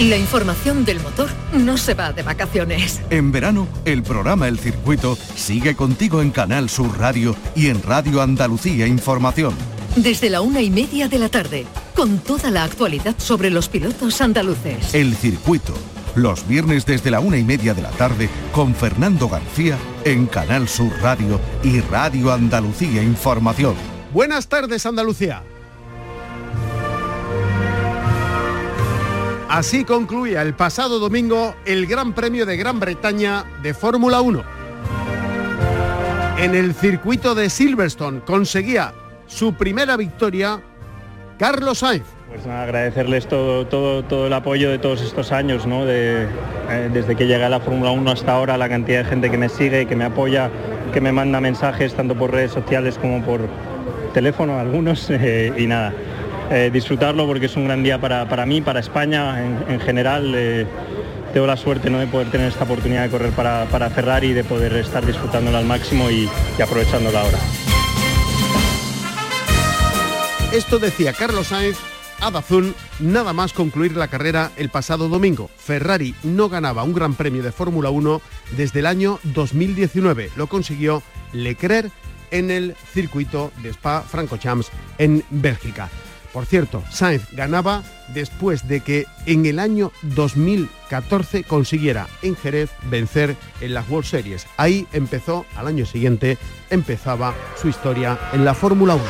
La información del motor no se va de vacaciones. En verano, el programa El Circuito sigue contigo en Canal Sur Radio y en Radio Andalucía Información. Desde la una y media de la tarde, con toda la actualidad sobre los pilotos andaluces. El Circuito, los viernes desde la una y media de la tarde, con Fernando García en Canal Sur Radio y Radio Andalucía Información. Buenas tardes, Andalucía. Así concluía el pasado domingo el Gran Premio de Gran Bretaña de Fórmula 1. En el circuito de Silverstone conseguía su primera victoria Carlos Sainz. Pues nada, agradecerles todo, todo, todo el apoyo de todos estos años, ¿no? Eh, desde que llegué a la Fórmula 1 hasta ahora, la cantidad de gente que me sigue, que me apoya, que me manda mensajes tanto por redes sociales como por teléfono algunos eh, y nada. Eh, disfrutarlo porque es un gran día para, para mí, para España en, general. Eh, tengo la suerte ¿no? de poder tener esta oportunidad de correr para, para Ferrari y de poder estar disfrutándola al máximo y, y aprovechándola ahora. Esto decía Carlos Sainz a Dazun nada más concluir la carrera el pasado domingo. Ferrari no ganaba un gran premio de Fórmula 1 desde el año 2019. Lo consiguió Leclerc en el circuito de Spa-Francorchamps en Bélgica. Por cierto, Sainz ganaba después de que en el año 2014 consiguiera en Jerez vencer en las World Series. Ahí empezó, al año siguiente, empezaba su historia en la Fórmula 1.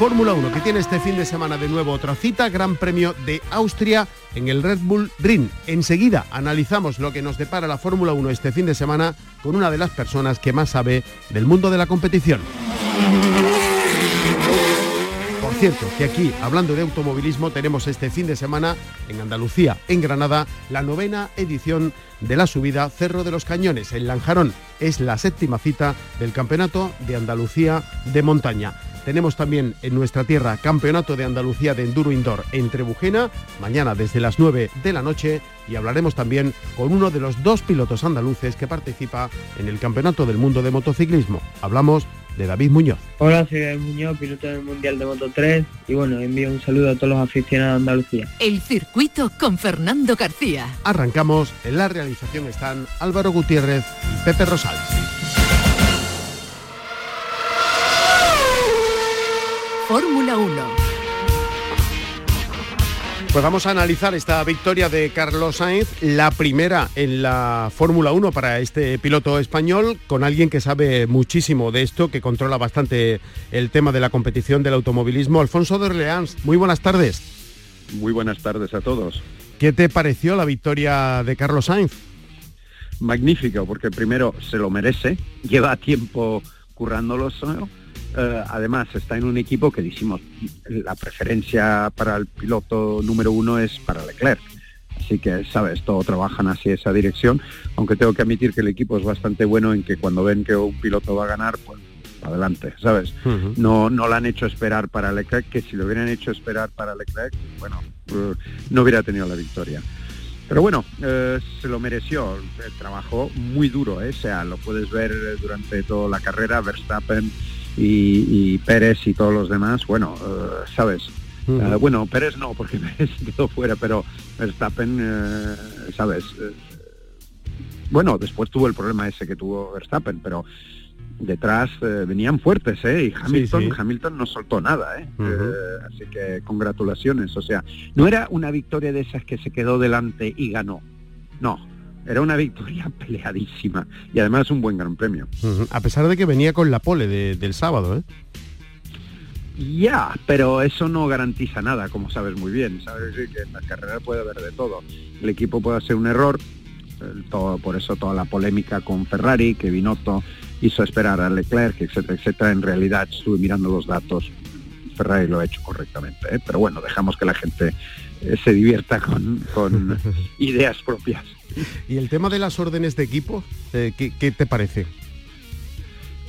Fórmula 1 que tiene este fin de semana de nuevo otra cita, Gran Premio de Austria en el Red Bull Ring. Enseguida analizamos lo que nos depara la Fórmula 1 este fin de semana con una de las personas que más sabe del mundo de la competición cierto que aquí, hablando de automovilismo, tenemos este fin de semana en Andalucía, en Granada, la novena edición de la subida Cerro de los Cañones, en Lanjarón. Es la séptima cita del Campeonato de Andalucía de Montaña. Tenemos también en nuestra tierra Campeonato de Andalucía de Enduro Indoor en Trebujena, mañana desde las 9 de la noche y hablaremos también con uno de los dos pilotos andaluces que participa en el Campeonato del Mundo de Motociclismo. Hablamos de David Muñoz. Hola, soy David Muñoz, piloto del Mundial de Moto 3 y bueno, envío un saludo a todos los aficionados de Andalucía. El circuito con Fernando García. Arrancamos, en la realización están Álvaro Gutiérrez y Pepe Rosales. Fórmula 1 pues vamos a analizar esta victoria de Carlos Sainz, la primera en la Fórmula 1 para este piloto español, con alguien que sabe muchísimo de esto, que controla bastante el tema de la competición del automovilismo. Alfonso de Orleans, muy buenas tardes. Muy buenas tardes a todos. ¿Qué te pareció la victoria de Carlos Sainz? Magnífico, porque primero se lo merece, lleva tiempo currándolo, ¿no? Eh, además está en un equipo que decimos la preferencia para el piloto número uno es para Leclerc. Así que, sabes, todo trabajan hacia esa dirección, aunque tengo que admitir que el equipo es bastante bueno en que cuando ven que un piloto va a ganar, pues adelante, ¿sabes? No no lo han hecho esperar para Leclerc, que si lo hubieran hecho esperar para Leclerc, bueno, eh, no hubiera tenido la victoria. Pero bueno, eh, se lo mereció, trabajó muy duro, o sea, lo puedes ver durante toda la carrera, Verstappen y, Pérez y todos los demás, bueno, eh, sabes. Eh, bueno, Pérez no, porque Pérez quedó fuera, pero Verstappen, eh, sabes. bueno, después tuvo el problema ese que tuvo Verstappen, pero detrás venían fuertes, ¿eh? Y Hamilton, Hamilton no soltó nada, ¿eh? Así que congratulaciones. O sea, no era una victoria de esas que se quedó delante y ganó. No, era una victoria peleadísima y además un buen gran premio. A pesar de que venía con la pole del sábado, ¿eh? Ya, pero eso no garantiza nada, como sabes muy bien. Sabes que en la carrera puede haber de todo. El equipo puede hacer un error, todo, por eso toda la polémica con Ferrari, que Binotto hizo esperar a Leclerc, etcétera, etcétera. En realidad estuve mirando los datos, Ferrari lo ha hecho correctamente. ¿eh? Pero bueno, dejamos que la gente eh, se divierta con, con ideas propias. ¿Y el tema de las órdenes de equipo, eh, ¿qué, te parece?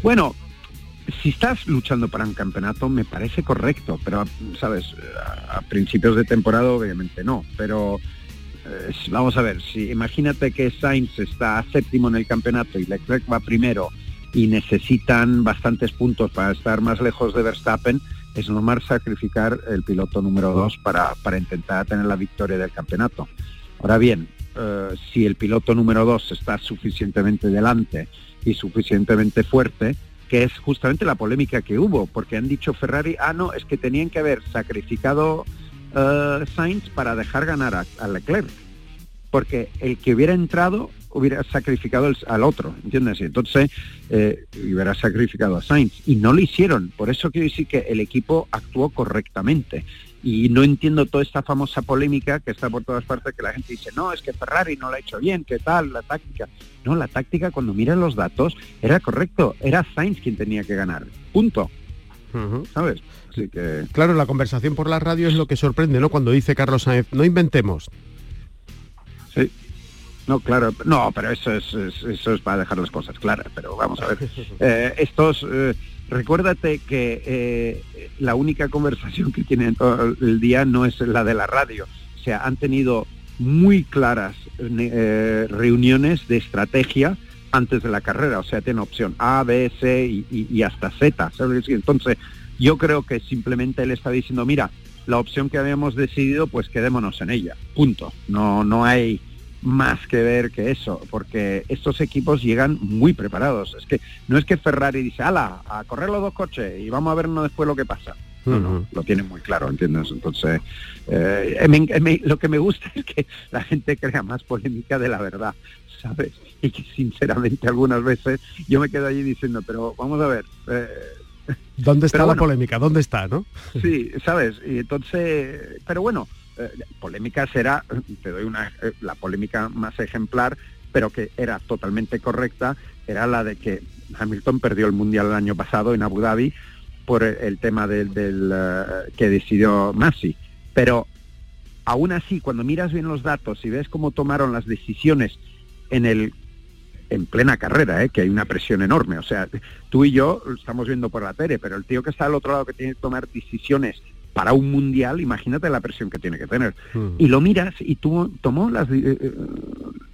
Bueno, si estás luchando para un campeonato me parece correcto, pero sabes, a, principios de temporada obviamente no, pero eh, vamos a ver, si imagínate que Sainz está séptimo en el campeonato y Leclerc va primero y necesitan bastantes puntos para estar más lejos de Verstappen, es normal sacrificar el piloto número dos para, para intentar tener la victoria del campeonato. Ahora bien, eh, si el piloto número dos está suficientemente delante y suficientemente fuerte, que es justamente la polémica que hubo, porque han dicho Ferrari, ah, no, es que tenían que haber sacrificado uh, Sainz para dejar ganar a, Leclerc, porque el que hubiera entrado hubiera sacrificado al otro, ¿entiendes? Y entonces eh, hubiera sacrificado a Sainz, y no lo hicieron, por eso quiero decir que el equipo actuó correctamente y no entiendo toda esta famosa polémica que está por todas partes que la gente dice no es que Ferrari no lo ha hecho bien qué tal la táctica no la táctica cuando miran los datos era correcto era Sainz quien tenía que ganar punto. Sabes Así que claro la conversación por la radio es lo que sorprende no cuando dice Carlos Sainz no inventemos sí. No, claro, no, pero eso es, eso es para dejar las cosas claras, pero vamos a ver. Eh, estos, eh, recuérdate que eh, la única conversación que tienen todo el día no es la de la radio. O sea, han tenido muy claras eh, reuniones de estrategia antes de la carrera. O sea, tiene opción A, B, C y, hasta Z. Entonces, yo creo que simplemente él está diciendo, mira, la opción que habíamos decidido, pues quedémonos en ella. Punto. No, no hay más que ver que eso, porque estos equipos llegan muy preparados. Es que no es que Ferrari dice, ala, a correr los dos coches y vamos a vernos después lo que pasa. No, no, lo tienen muy claro, ¿entiendes? Entonces, eh, lo que me gusta es que la gente crea más polémica de la verdad, ¿sabes? Y que sinceramente algunas veces yo me quedo allí diciendo, pero vamos a ver, eh, ¿Dónde está la polémica? ¿Dónde está, no? Sí, sabes, y entonces, pero bueno, eh, polémica será, te doy una, eh, la polémica más ejemplar, pero que era totalmente correcta, era la de que Hamilton perdió el Mundial el año pasado en Abu Dhabi por el, tema del, eh, que decidió Masi. Pero aún así, cuando miras bien los datos y ves cómo tomaron las decisiones en el en plena carrera, que hay una presión enorme. O sea, tú y yo estamos viendo por la tele, pero el tío que está al otro lado que tiene que tomar decisiones para un mundial, imagínate la presión que tiene que tener. Hmm. Y lo miras y tú tomó las, eh, eh,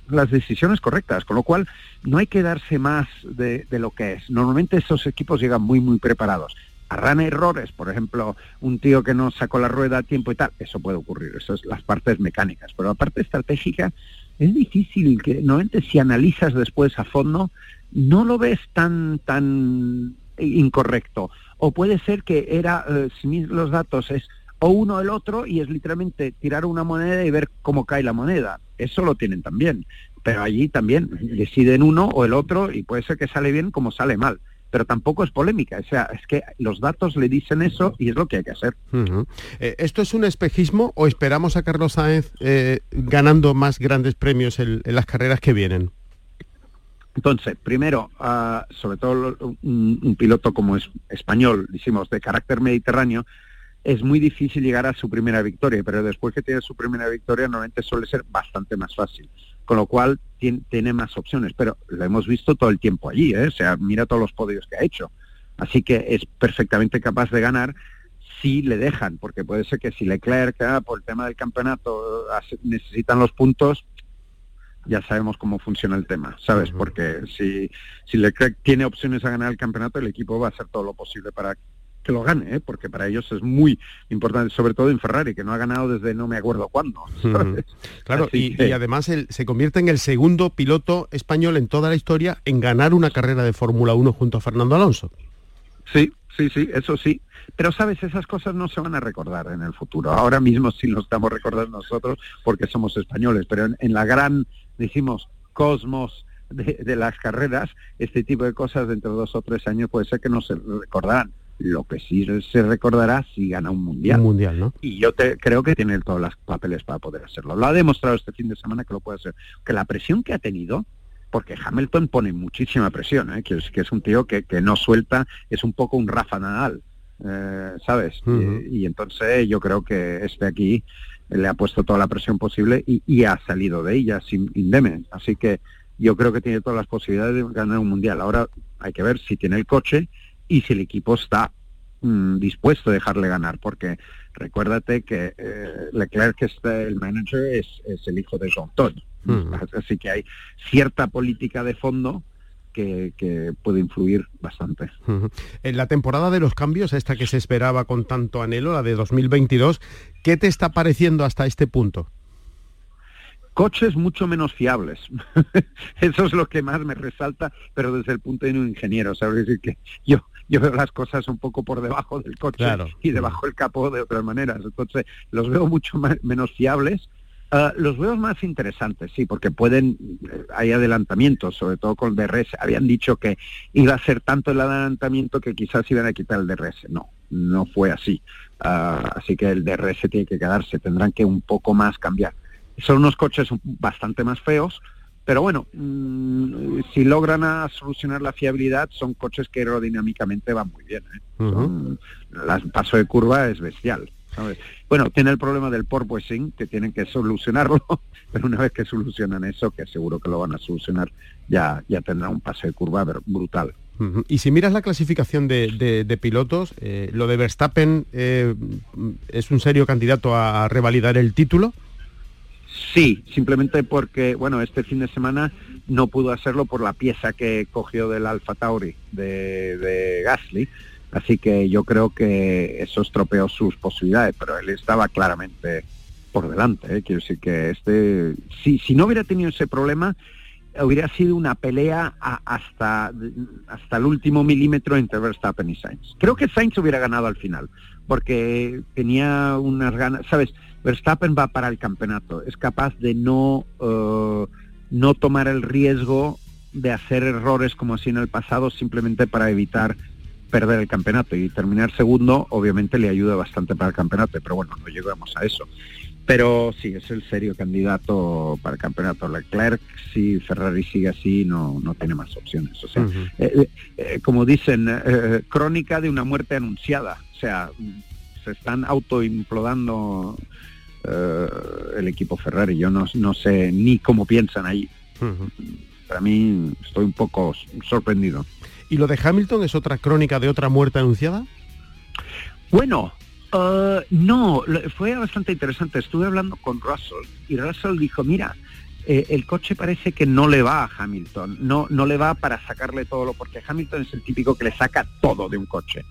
las decisiones correctas, con lo cual no hay que darse más de, lo que es. Normalmente esos equipos llegan muy, muy preparados. Harán errores, por ejemplo, un tío que no sacó la rueda a tiempo y tal, eso puede ocurrir, eso es las partes mecánicas, pero la parte estratégica es difícil que normalmente si analizas después a fondo no lo ves tan tan incorrecto o puede ser que era, eh, los datos es o uno o el otro y es literalmente tirar una moneda y ver cómo cae la moneda. Eso lo tienen también. Pero allí también deciden uno o el otro y puede ser que sale bien como sale mal. Pero tampoco es polémica, o sea, es que los datos le dicen eso y es lo que hay que hacer. Eh, ¿Esto es un espejismo o esperamos a Carlos Sáenz eh, ganando más grandes premios en las carreras que vienen? Entonces, primero, ah, sobre todo un, piloto como es español, decimos, de carácter mediterráneo, es muy difícil llegar a su primera victoria, pero después que tiene su primera victoria normalmente suele ser bastante más fácil, con lo cual tiene, más opciones, pero lo hemos visto todo el tiempo allí, ¿eh? o sea, mira todos los podios que ha hecho, así que es perfectamente capaz de ganar si le dejan, porque puede ser que si Leclerc, ah, por el tema del campeonato, necesitan los puntos, ya sabemos cómo funciona el tema, ¿sabes? Porque si, si Leclerc tiene opciones a ganar el campeonato, el equipo va a hacer todo lo posible para que lo gane, ¿eh? porque para ellos es muy importante, sobre todo en Ferrari, que no ha ganado desde no me acuerdo cuándo. Claro, y, además se convierte en el segundo piloto español en toda la historia en ganar una carrera de Fórmula 1 junto a Fernando Alonso. Sí, sí, sí, eso sí. Pero sabes, esas cosas no se van a recordar en el futuro. Ahora mismo sí lo estamos recordando nosotros porque somos españoles, pero en la gran decimos, cosmos de, las carreras, este tipo de cosas dentro de dos o tres años puede ser que no se recordarán. Lo que sí se recordará si gana un mundial. Un mundial, ¿no? Y yo te, creo que tiene todos los papeles para poder hacerlo. Lo ha demostrado este fin de semana que lo puede hacer. Que la presión que ha tenido, porque Hamilton pone muchísima presión, ¿eh? que, es, que es un tío que, que no suelta, es un poco un Rafa Nadal, eh, ¿sabes? y, y, entonces yo creo que este aquí le ha puesto toda la presión posible y, ha salido de ella sin indeme. Así que yo creo que tiene todas las posibilidades de ganar un mundial. Ahora hay que ver si tiene el coche y si el equipo está mm, dispuesto a dejarle ganar, porque recuérdate que eh, Leclerc, que es el manager, es, el hijo de Jean Todt. Así que hay cierta política de fondo que, puede influir bastante. En la temporada de los cambios, esta que se esperaba con tanto anhelo, la de 2022, ¿qué te está pareciendo hasta este punto? coches mucho menos fiables. Eso es lo que más me resalta, pero desde el punto de vista de un ingeniero, ¿sabes? decir que yo, yo veo las cosas un poco por debajo del coche y debajo del capó de otras maneras. Entonces, los veo mucho menos fiables. Ah, los veo más interesantes, sí, porque pueden, eh, hay adelantamientos, sobre todo con el DRS. Habían dicho que iba a ser tanto el adelantamiento que quizás iban a quitar el DRS. No, no fue así. Ah, así que el DRS tiene que quedarse, tendrán que un poco más cambiar. Son unos coches bastante más feos, pero bueno, mm, si logran a solucionar la fiabilidad, son coches que aerodinámicamente van muy bien. ¿eh? el paso de curva es bestial. Bueno, tiene el problema del porpoising, que tienen que solucionarlo, pero una vez que solucionan eso, que seguro que lo van a solucionar, ya, ya tendrá un paso de curva brutal. Y si miras la clasificación de, pilotos, eh, lo de Verstappen eh, es un serio candidato a revalidar el título. Sí, simplemente porque, bueno, este fin de semana no pudo hacerlo por la pieza que cogió del Alfa Tauri de, Gasly, así que yo creo que eso estropeó sus posibilidades, pero él estaba claramente por delante, ¿eh? quiero decir que este, si, si no hubiera tenido ese problema, hubiera sido una pelea hasta, hasta el último milímetro entre Verstappen y Sainz. Creo que Sainz hubiera ganado al final, porque tenía unas ganas, ¿sabes? Verstappen va para el campeonato, es capaz de no, eh, no tomar el riesgo de hacer errores como así en el pasado simplemente para evitar perder el campeonato y terminar segundo obviamente le ayuda bastante para el campeonato, pero bueno, no llegamos a eso. Pero sí, es el serio candidato para el campeonato. Leclerc, si Ferrari sigue así, no, no tiene más opciones. O sea, eh, eh, como dicen, crónica de una muerte anunciada. O sea, se están autoimplodando eh, el equipo Ferrari. Yo no, no, sé ni cómo piensan ahí. Para mí estoy un poco sorprendido. ¿Y lo de Hamilton es otra crónica de otra muerte anunciada? Bueno, eh, no, fue bastante interesante. Estuve hablando con Russell y Russell dijo, mira, eh, el coche parece que no le va a Hamilton, no, no le va para sacarle todo lo, porque Hamilton es el típico que le saca todo de un coche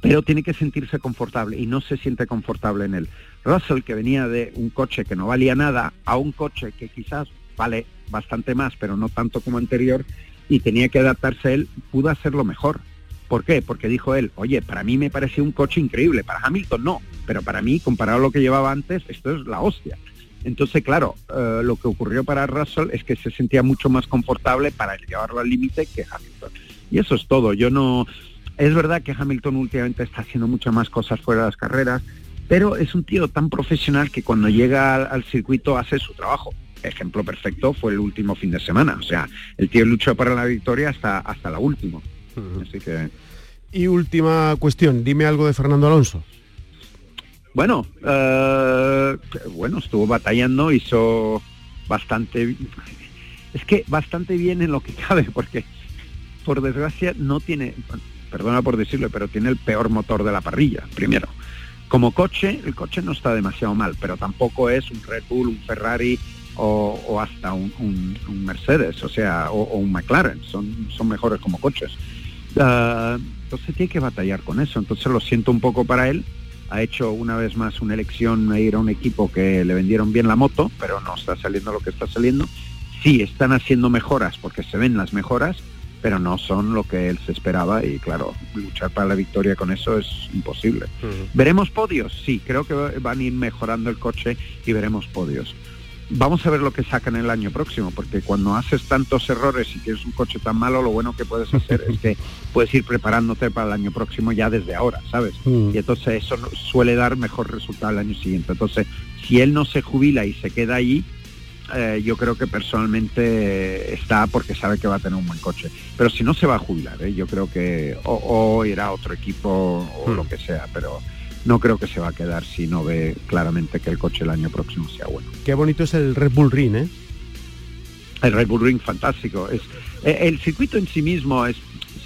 pero tiene que sentirse confortable y no se siente confortable en él. Russell, que venía de un coche que no valía nada a un coche que quizás vale bastante más, pero no tanto como anterior, y tenía que adaptarse él, pudo hacerlo mejor. ¿Por qué? Porque dijo él, oye, para mí me parecía un coche increíble, para Hamilton no, pero para mí, comparado a lo que llevaba antes, esto es la hostia. Entonces, claro, eh, lo que ocurrió para Russell es que se sentía mucho más confortable para llevarlo al límite que Hamilton. Y eso es todo. Yo no, es verdad que Hamilton últimamente está haciendo muchas más cosas fuera de las carreras, pero es un tío tan profesional que cuando llega al, circuito hace su trabajo. Ejemplo perfecto fue el último fin de semana. O sea, el tío luchó para la victoria hasta, hasta la última. Así que... Y última cuestión, dime algo de Fernando Alonso. Bueno, eh, bueno, estuvo batallando, hizo bastante, es que bastante bien en lo que cabe, porque por desgracia no tiene, perdona por decirlo, pero tiene el peor motor de la parrilla, primero. Como coche, el coche no está demasiado mal, pero tampoco es un Red Bull, un Ferrari o, hasta un, Mercedes, o sea, o, un McLaren, son, son mejores como coches. Ah, entonces tiene que batallar con eso, entonces lo siento un poco para él. Ha hecho una vez más una elección a ir a un equipo que le vendieron bien la moto, pero no está saliendo lo que está saliendo. Sí, están haciendo mejoras porque se ven las mejoras, pero no son lo que él se esperaba y claro, luchar para la victoria con eso es imposible. ¿Veremos podios? Sí, creo que van a ir mejorando el coche y veremos podios. Vamos a ver lo que sacan el año próximo, porque cuando haces tantos errores y tienes un coche tan malo, lo bueno que puedes hacer es que puedes ir preparándote para el año próximo ya desde ahora, ¿sabes? Y entonces eso suele dar mejor resultado el año siguiente. Entonces, si él no se jubila y se queda ahí, eh, yo creo que personalmente está porque sabe que va a tener un buen coche. Pero si no se va a jubilar, ¿eh? yo creo que o, irá a otro equipo o hmm. lo que sea, pero no creo que se va a quedar si no ve claramente que el coche el año próximo sea bueno. Qué bonito es el Red Bull Ring, ¿eh? El Red Bull Ring fantástico. Es, eh, el circuito en sí mismo es,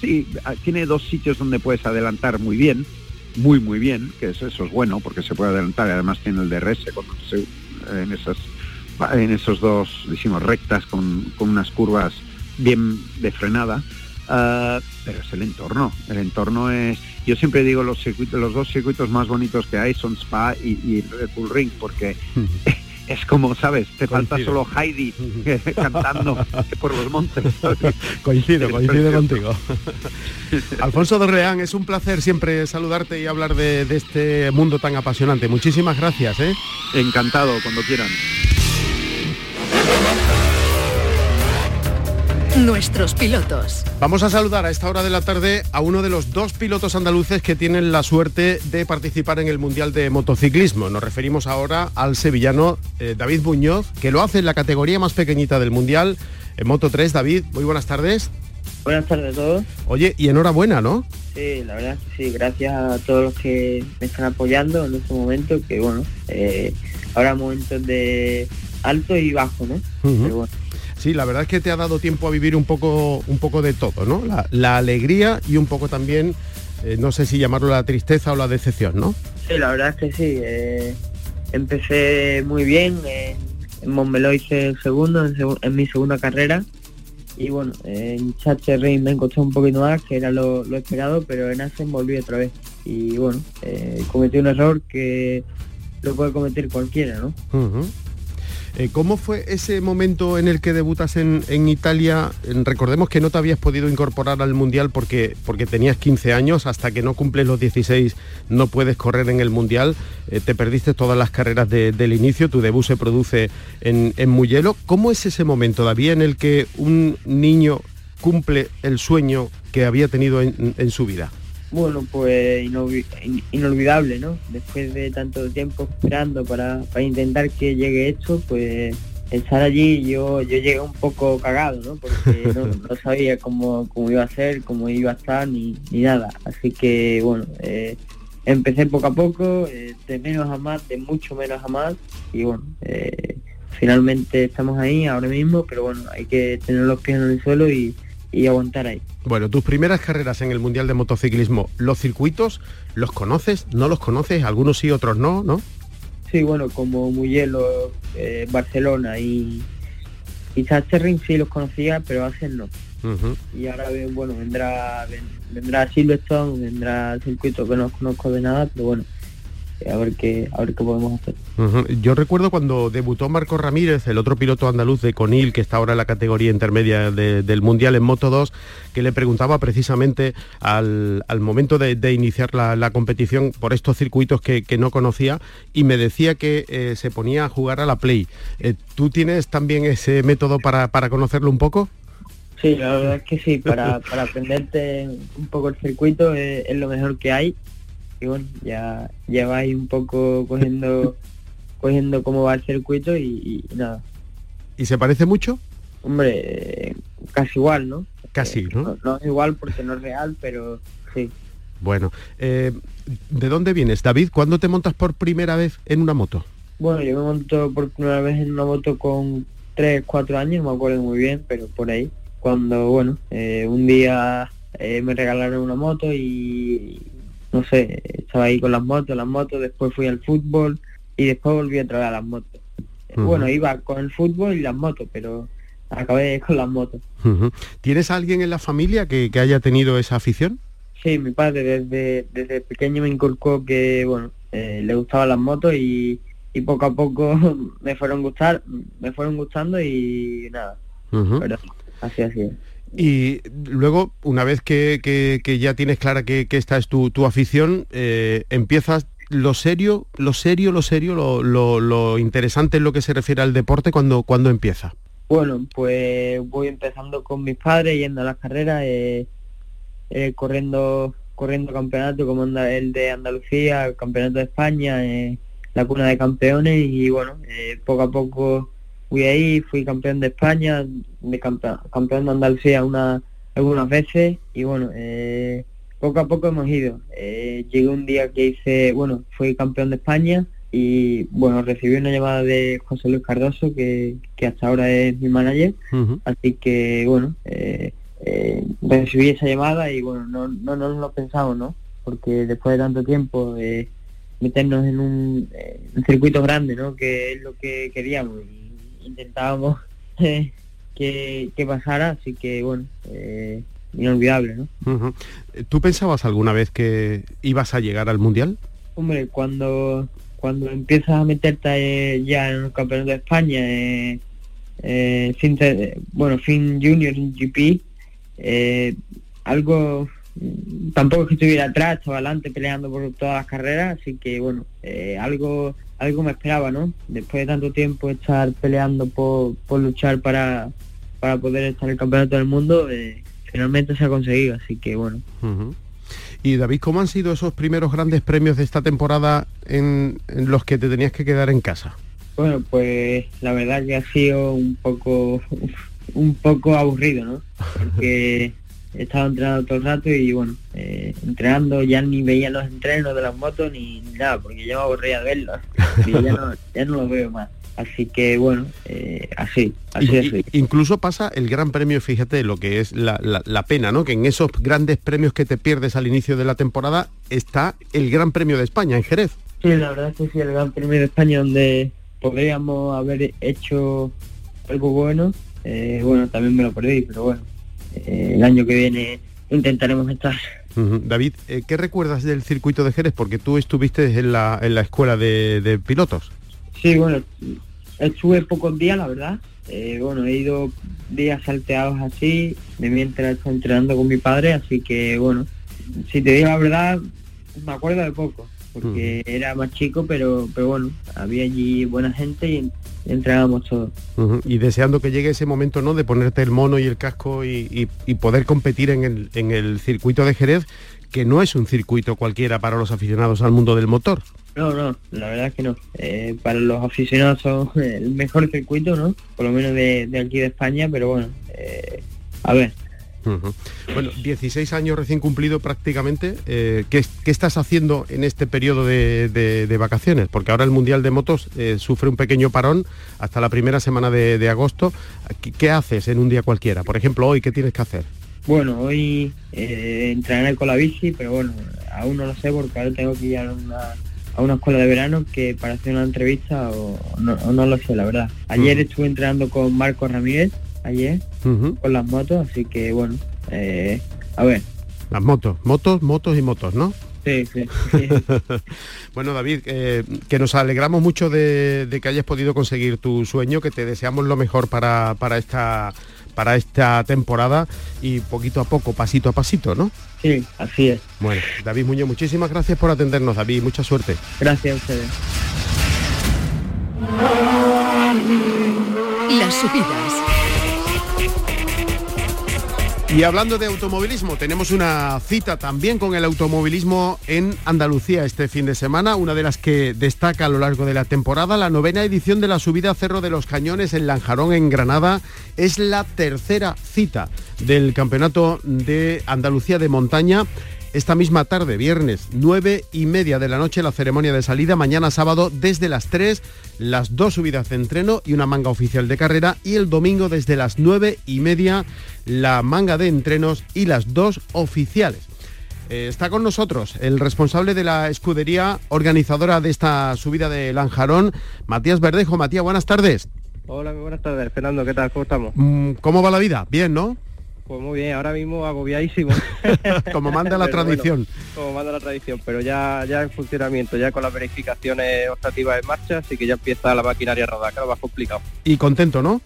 sí, tiene dos sitios donde puedes adelantar muy bien, muy muy bien, que eso, eso es bueno porque se puede adelantar, y además tiene el DRS se, en esas en esos dos, decimos, rectas con, unas curvas bien de frenada, ah, pero es el entorno. El entorno es, yo siempre digo los circuitos, los dos circuitos más bonitos que hay son Spa y, y Red Bull Ring, porque es como, ¿sabes? Te falta solo Heidi cantando por los montes. coincido, coincido contigo. Alfonso Dorleán, es un placer siempre saludarte y hablar de, de este mundo tan apasionante. Muchísimas gracias. ¿eh? Encantado, cuando quieran. Nuestros pilotos. Vamos a saludar a esta hora de la tarde a uno de los dos pilotos andaluces que tienen la suerte de participar en el Mundial de Motociclismo. Nos referimos ahora al sevillano eh, David Muñoz, que lo hace en la categoría más pequeñita del Mundial, en Moto 3. David, muy buenas tardes. Buenas tardes a todos. Oye, y enhorabuena, ¿no? Sí, la verdad que sí, gracias a todos los que me están apoyando en este momento, que bueno, eh, habrá momentos de alto y bajo, ¿no? Pero bueno, Sí, la verdad es que te ha dado tiempo a vivir un poco, un poco de todo, ¿no? La, la alegría y un poco también, eh, no sé si llamarlo la tristeza o la decepción, ¿no? sí, la verdad es que sí. eh, empecé muy bien, en, en Montmeló hice el segundo, en, mi segunda carrera. Y bueno, en Chacherring me costó un poquito más, que era lo, lo esperado, pero en Asen volví otra vez. Y bueno, eh, cometí un error que lo puede cometer cualquiera, ¿no? Eh, ¿Cómo fue ese momento en el que debutas en, Italia? Recordemos que no te habías podido incorporar al Mundial porque, porque tenías 15 años, hasta que no cumples los 16 no puedes correr en el Mundial, Eh, te perdiste todas las carreras de- del inicio, tu debut se produce en, en. ¿Cómo es ese momento, David, en el que un niño cumple el sueño que había tenido en, en su vida? Bueno, pues inolvi- in- inolvidable, ¿no? Después de tanto tiempo esperando para, para intentar que llegue esto, pues estar allí yo yo llegué un poco cagado, ¿no? Porque no, no sabía cómo, cómo iba a ser, cómo iba a estar, ni, ni nada. Así que, bueno, eh, empecé poco a poco, eh, de menos a más, de mucho menos a más, y bueno, eh, finalmente estamos ahí ahora mismo, pero bueno, hay que tener los pies en el suelo y, y aguantar ahí. Bueno, tus primeras carreras en el Mundial de Motociclismo, ¿los circuitos los conoces? ¿No los conoces? Algunos sí, otros no, ¿no? Sí, bueno, como Mugello, eh, Barcelona y, y Sachsenring sí los conocía, pero Asen no. Y ahora, bueno, vendrá ven- vendrá Silverstone, vendrá el circuito que no conozco de nada, pero bueno, a ver qué a ver qué podemos hacer. Yo recuerdo cuando debutó Marco Ramírez, el otro piloto andaluz de Conil, que está ahora en la categoría intermedia de- del Mundial en Moto 2, que le preguntaba precisamente al, al momento de, de iniciar la, la competición por estos circuitos que, que no conocía y me decía que eh, se ponía a jugar a la Play. Eh, ¿Tú tienes también ese método para, para conocerlo un poco? Sí, la verdad es que sí, para, para aprenderte un poco el circuito es, es lo mejor que hay. Y bueno, ya, ya vais un poco cogiendo cogiendo cómo va el circuito y, y nada. ¿Y se parece mucho? Hombre, casi igual, ¿no? Casi, Eh, ¿no? No es igual porque no es real, pero sí. Bueno, eh, ¿de dónde vienes, David? ¿Cuándo te montas por primera vez en una moto? Bueno, yo me monto por primera vez en una moto con 3, 4 años, no me acuerdo muy bien, pero por ahí. Cuando, bueno, eh, un día eh, me regalaron una moto y, no sé, estaba ahí con las motos, las motos, después fui al fútbol y después volví otra vez a las motos. Bueno, iba con el fútbol y las motos, pero acabé con las motos. ¿Tienes a alguien en la familia que, que haya tenido esa afición? Sí, mi padre desde, desde pequeño me inculcó que, bueno, eh, le gustaban las motos y, y poco a poco me fueron gustar, me fueron gustando y nada, pero así así es. Y luego, una vez que, que- que ya tienes clara que, que esta es tu, tu afición, eh, empiezas lo serio, lo serio, lo serio, lo, lo- lo interesante en lo que se refiere al deporte cuando, cuando empieza. Bueno, pues voy empezando con mis padres, yendo a las carreras, eh, eh, corriendo corriendo campeonato como el de Andalucía, el campeonato de España, eh, la cuna de campeones y bueno, eh, poco a poco fui ahí, fui campeón de España, de campe- campeón de Andalucía una, algunas veces y bueno, eh, poco a poco hemos ido. Eh, llegué un día que hice, bueno, fui campeón de España y bueno, recibí una llamada de José Luis Cardoso, que, que hasta ahora es mi manager, así que bueno, eh, eh, recibí esa llamada y bueno, no, no, no lo pensamos, ¿no? Porque después de tanto tiempo eh, meternos en un, eh, un circuito grande, ¿no? Que es lo que queríamos y intentábamos eh, que, pasara, así que bueno, eh, inolvidable, ¿no? ¿Tú pensabas alguna vez que ibas a llegar al Mundial? Hombre, cuando, cuando empiezas a meterte ya en el Campeonato de España, eh, eh, fin bueno, fin Junior GP, eh, algo tampoco es que estuviera atrás, estaba adelante peleando por todas las carreras, así que bueno, eh, algo algo me esperaba, ¿no? Después de tanto tiempo estar peleando por, por luchar para, para poder estar en el campeonato del mundo, eh, finalmente se ha conseguido, así que bueno. Y David, ¿cómo han sido esos primeros grandes premios de esta temporada en, en, los que te tenías que quedar en casa? Bueno, pues la verdad que ha sido un poco un poco aburrido, ¿no? Porque he estado entrenando todo el rato y bueno, eh, entrenando ya ni veía los entrenos de las motos ni, nada, porque ya me aburría de verlos. Y ya no, ya no los veo más. Así que bueno, eh, así, así, así. Incluso pasa el gran premio, fíjate lo que es la, la, pena, ¿no? Que en esos grandes premios que te pierdes al inicio de la temporada está el Gran Premio de España en Jerez. Sí, la verdad es que sí, el Gran Premio de España donde podríamos haber hecho algo bueno. Eh, bueno, también me lo perdí, pero bueno, eh, el año que viene intentaremos estar. David, eh, ¿qué recuerdas del circuito de Jerez? Porque tú estuviste en la, en la escuela de, pilotos. Sí, bueno, estuve pocos días, la verdad. Eh, bueno, he ido días salteados así, de mientras estoy entrenando con mi padre, así que bueno, si te digo la verdad, me acuerdo de poco, porque era más chico, pero, pero bueno, había allí buena gente y entregábamos todo. Y deseando que llegue ese momento, ¿no? De ponerte el mono y el casco y, poder competir en el, en el circuito de Jerez, que no es un circuito cualquiera para los aficionados al mundo del motor. No, no, la verdad es que no. Eh, para los aficionados son el mejor circuito, ¿no? Por lo menos de, aquí de España, pero bueno, eh, a ver, bueno, 16 años recién cumplido prácticamente. Eh, ¿qué, estás haciendo en este periodo de, vacaciones? Porque ahora el Mundial de Motos eh, sufre un pequeño parón hasta la primera semana de, agosto. ¿Qué, haces en un día cualquiera? Por ejemplo, hoy, ¿qué tienes que hacer? Bueno, hoy eh, entrenaré con la bici, pero bueno, aún no lo sé porque ahora tengo que ir a una, escuela de verano que para hacer una entrevista o no, lo sé, la verdad. Ayer estuve entrenando con Marco Ramírez ayer con las motos, así que bueno, eh, a ver. Las motos, motos, motos y motos, ¿no? Sí, sí. bueno, David, eh, que nos alegramos mucho de, que hayas podido conseguir tu sueño, que te deseamos lo mejor para, para, esta, para esta temporada y poquito a poco, pasito a pasito, ¿no? Sí, así es. Bueno, David Muñoz, muchísimas gracias por atendernos, David, mucha suerte. Gracias a ustedes. Las subidas y hablando de automovilismo, tenemos una cita también con el automovilismo en Andalucía este fin de semana, una de las que destaca a lo largo de la temporada, la novena edición de la subida a Cerro de los Cañones en Lanjarón, en Granada, es la tercera cita del Campeonato de Andalucía de Montaña esta misma tarde, viernes, nueve y media de la noche, la ceremonia de salida. Mañana sábado, desde las 3, las dos subidas de entreno y una manga oficial de carrera. Y el domingo, desde las nueve y media, la manga de entrenos y las dos oficiales. Eh, está con nosotros el responsable de la escudería organizadora de esta subida de Lanjarón, Matías Verdejo. Matías, buenas tardes. Hola, buenas tardes, Fernando, ¿qué tal? ¿Cómo estamos? Mm, ¿Cómo va la vida? Bien, ¿no? Pues muy bien, ahora mismo agobiadísimo. como manda la tradición. como manda la tradición, pero ya, ya en funcionamiento, ya con las verificaciones optativas en marcha, así que ya empieza la maquinaria a rodar, lo más complicado. Y contento, ¿no?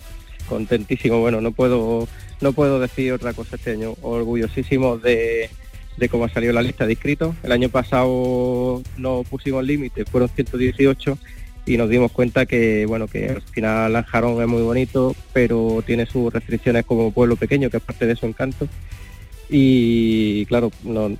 Contentísimo, bueno, no puedo, no puedo decir otra cosa este año. Orgullosísimo de, de cómo ha salido la lista de inscritos. El año pasado no pusimos límite, fueron 118 y nos dimos cuenta que bueno que al final Lanjarón es muy bonito pero tiene sus restricciones como pueblo pequeño que es parte de su encanto. Y claro no,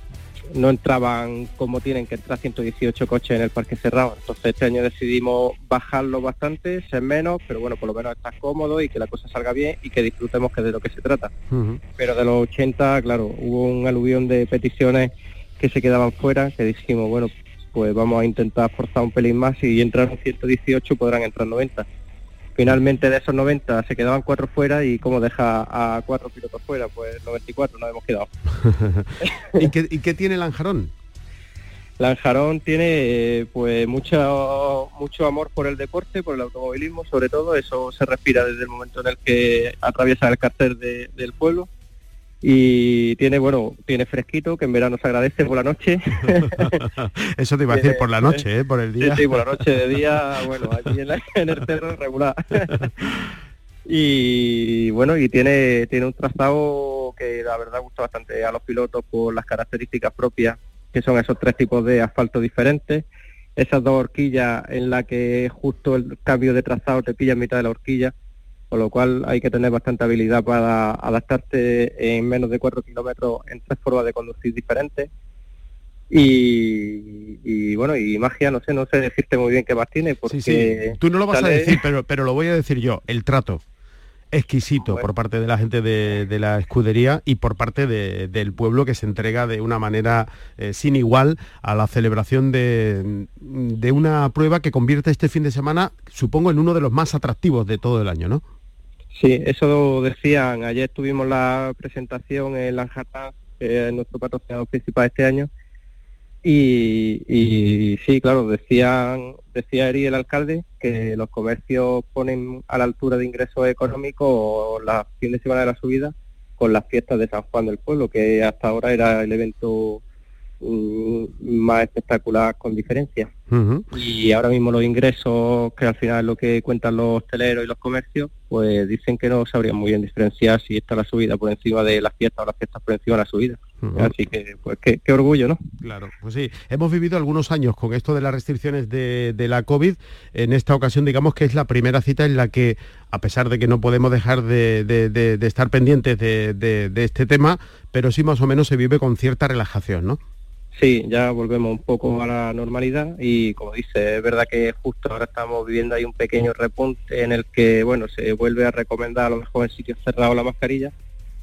no entraban como tienen que entrar 118 coches en el parque cerrado. Entonces este año decidimos bajarlo bastante ser menos pero bueno por lo menos estar cómodo y que la cosa salga bien y que disfrutemos que de lo que se trata. Pero de los 80 claro hubo un aluvión de peticiones que se quedaban fuera que dijimos bueno pues vamos a intentar forzar un pelín más y entrar en 118 podrán entrar 90. Finalmente de esos 90 se quedaban cuatro fuera y como deja a cuatro pilotos fuera, pues 94 nos hemos quedado. ¿Y, qué, ¿Y qué tiene Lanjarón? Lanjarón tiene pues mucho, mucho amor por el deporte, por el automovilismo, sobre todo, eso se respira desde el momento en el que atraviesa el cartel del pueblo. Y tiene, bueno, tiene fresquito, que en verano se agradece por la noche. eso te iba a decir por la noche, ¿eh? por el día. Sí, por la noche, de día, bueno, aquí en, el cerro regular. y bueno, y tiene, tiene un trazado que la verdad gusta bastante a los pilotos por las características propias que son esos tres tipos de asfalto diferentes, esas dos horquillas en la que justo el cambio de trazado te pilla en mitad de la horquilla, con lo cual hay que tener bastante habilidad para adaptarte en menos de cuatro kilómetros en tres formas de conducir diferentes. Y, bueno, y magia, no sé, no sé decirte muy bien qué más tiene, porque... Sí, Tú no lo vas a decir, pero, pero lo voy a decir yo, el trato exquisito por parte de la gente de, la escudería y por parte del pueblo que se entrega de una manera eh, sin igual a la celebración de, una prueba que convierte este fin de semana, supongo, en uno de los más atractivos de todo el año, ¿no? Sí, eso decían. Ayer tuvimos la presentación en Lanjata, que es nuestro patrocinador principal este año, y, sí, claro, decían, decía Eri, el alcalde, que los comercios ponen a la altura de ingresos económicos la fin de semana de la subida con las fiestas de San Juan del Pueblo, que hasta ahora era el evento más espectacular con diferencia. Y ahora mismo los ingresos, que al final es lo que cuentan los hosteleros y los comercios, pues dicen que no sabrían muy bien diferenciar si está la subida por encima de las fiestas o las fiestas por encima de la subida. Así que, pues qué, orgullo, ¿no? Claro, pues sí. Hemos vivido algunos años con esto de las restricciones de, la COVID. En esta ocasión, digamos que es la primera cita en la que, a pesar de que no podemos dejar de, estar pendientes de, este tema, pero sí más o menos se vive con cierta relajación, ¿no? Sí, ya volvemos un poco a la normalidad y como dice, es verdad que justo ahora estamos viviendo ahí un pequeño repunte en el que, bueno, se vuelve a recomendar a lo mejor en sitios cerrados la mascarilla,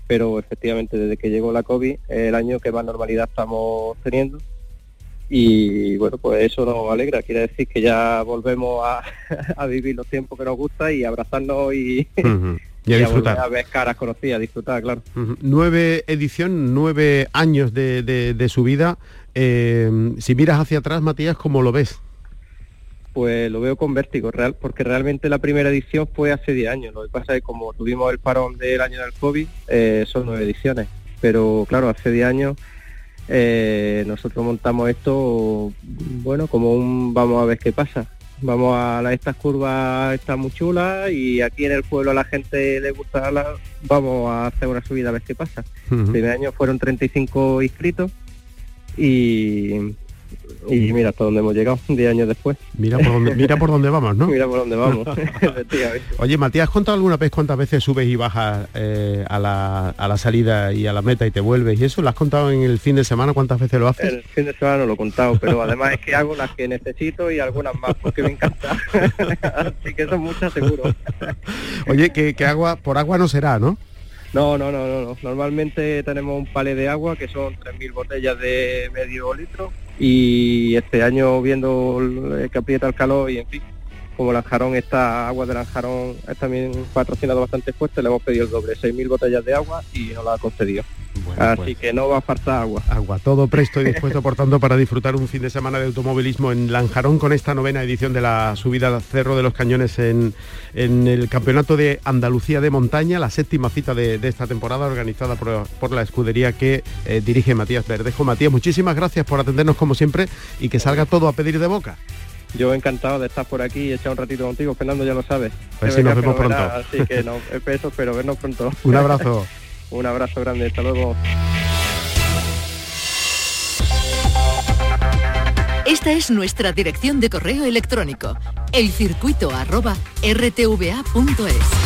pero efectivamente desde que llegó la COVID el año que más normalidad estamos teniendo. Y bueno, pues eso nos alegra, quiere decir que ya volvemos a, vivir los tiempos que nos gusta y abrazarnos y, y a disfrutar. A, ver caras conocidas, disfrutar, claro. Nueve edición, nueve años de, su vida. Eh, si miras hacia atrás, Matías, ¿cómo lo ves? pues lo veo con vértigo, real, porque realmente la primera edición fue hace 10 años. Lo que pasa es que como tuvimos el parón del año del COVID, eh, son nueve ediciones. Pero claro, hace 10 años eh, nosotros montamos esto, bueno, como un vamos a ver qué pasa. Vamos a la, estas curvas, están muy chulas y aquí en el pueblo a la gente le gusta, la, vamos a hacer una subida a ver qué pasa. El primer año fueron 35 inscritos y y mira hasta dónde hemos llegado, 10 años después. Mira por dónde, mira por dónde vamos, ¿no? mira por dónde vamos, Oye, Matías, ¿has contado alguna vez cuántas veces subes y bajas eh, a, la, a, la, salida y a la meta y te vuelves? ¿Y eso lo has contado en el fin de semana? ¿Cuántas veces lo haces? El fin de semana no lo he contado, pero además es que hago las que necesito y algunas más porque me encanta. Así que son muchas seguro. Oye, que, que agua, por agua no será, ¿no? No, no, no, no, Normalmente tenemos un palé de agua que son 3.000 botellas de medio litro y este año viendo que aprieta el calor y en fin, como Lanjarón está, agua de Lanjarón es también patrocinado bastante fuerte, le hemos pedido el doble, 6.000 botellas de agua y nos la ha concedido. Así pues. que no va a faltar agua. Agua, todo presto y dispuesto, por tanto, para disfrutar un fin de semana de automovilismo en Lanjarón con esta novena edición de la subida al Cerro de los Cañones en, el Campeonato de Andalucía de Montaña, la séptima cita de, esta temporada organizada por, la escudería que eh, dirige Matías Verdejo. Matías, muchísimas gracias por atendernos como siempre y que salga todo a pedir de boca. Yo encantado de estar por aquí y echar un ratito contigo, Fernando ya lo sabes. Pues sí, nos vemos pronto. Así que no, eso, pero vernos pronto. Un abrazo. un abrazo grande, hasta luego. Esta es nuestra dirección de correo electrónico, elcircuito@rtva.es.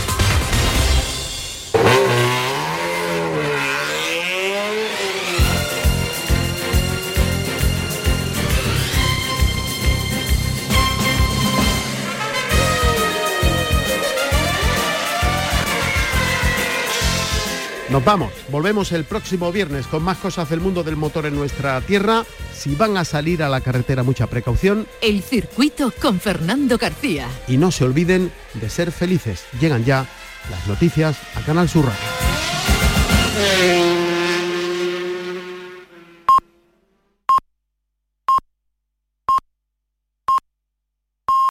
Nos vamos, volvemos el próximo viernes con más cosas del mundo del motor en nuestra tierra. Si van a salir a la carretera, mucha precaución. El circuito con Fernando García. Y no se olviden de ser felices. Llegan ya las noticias a Canal Sur Radio.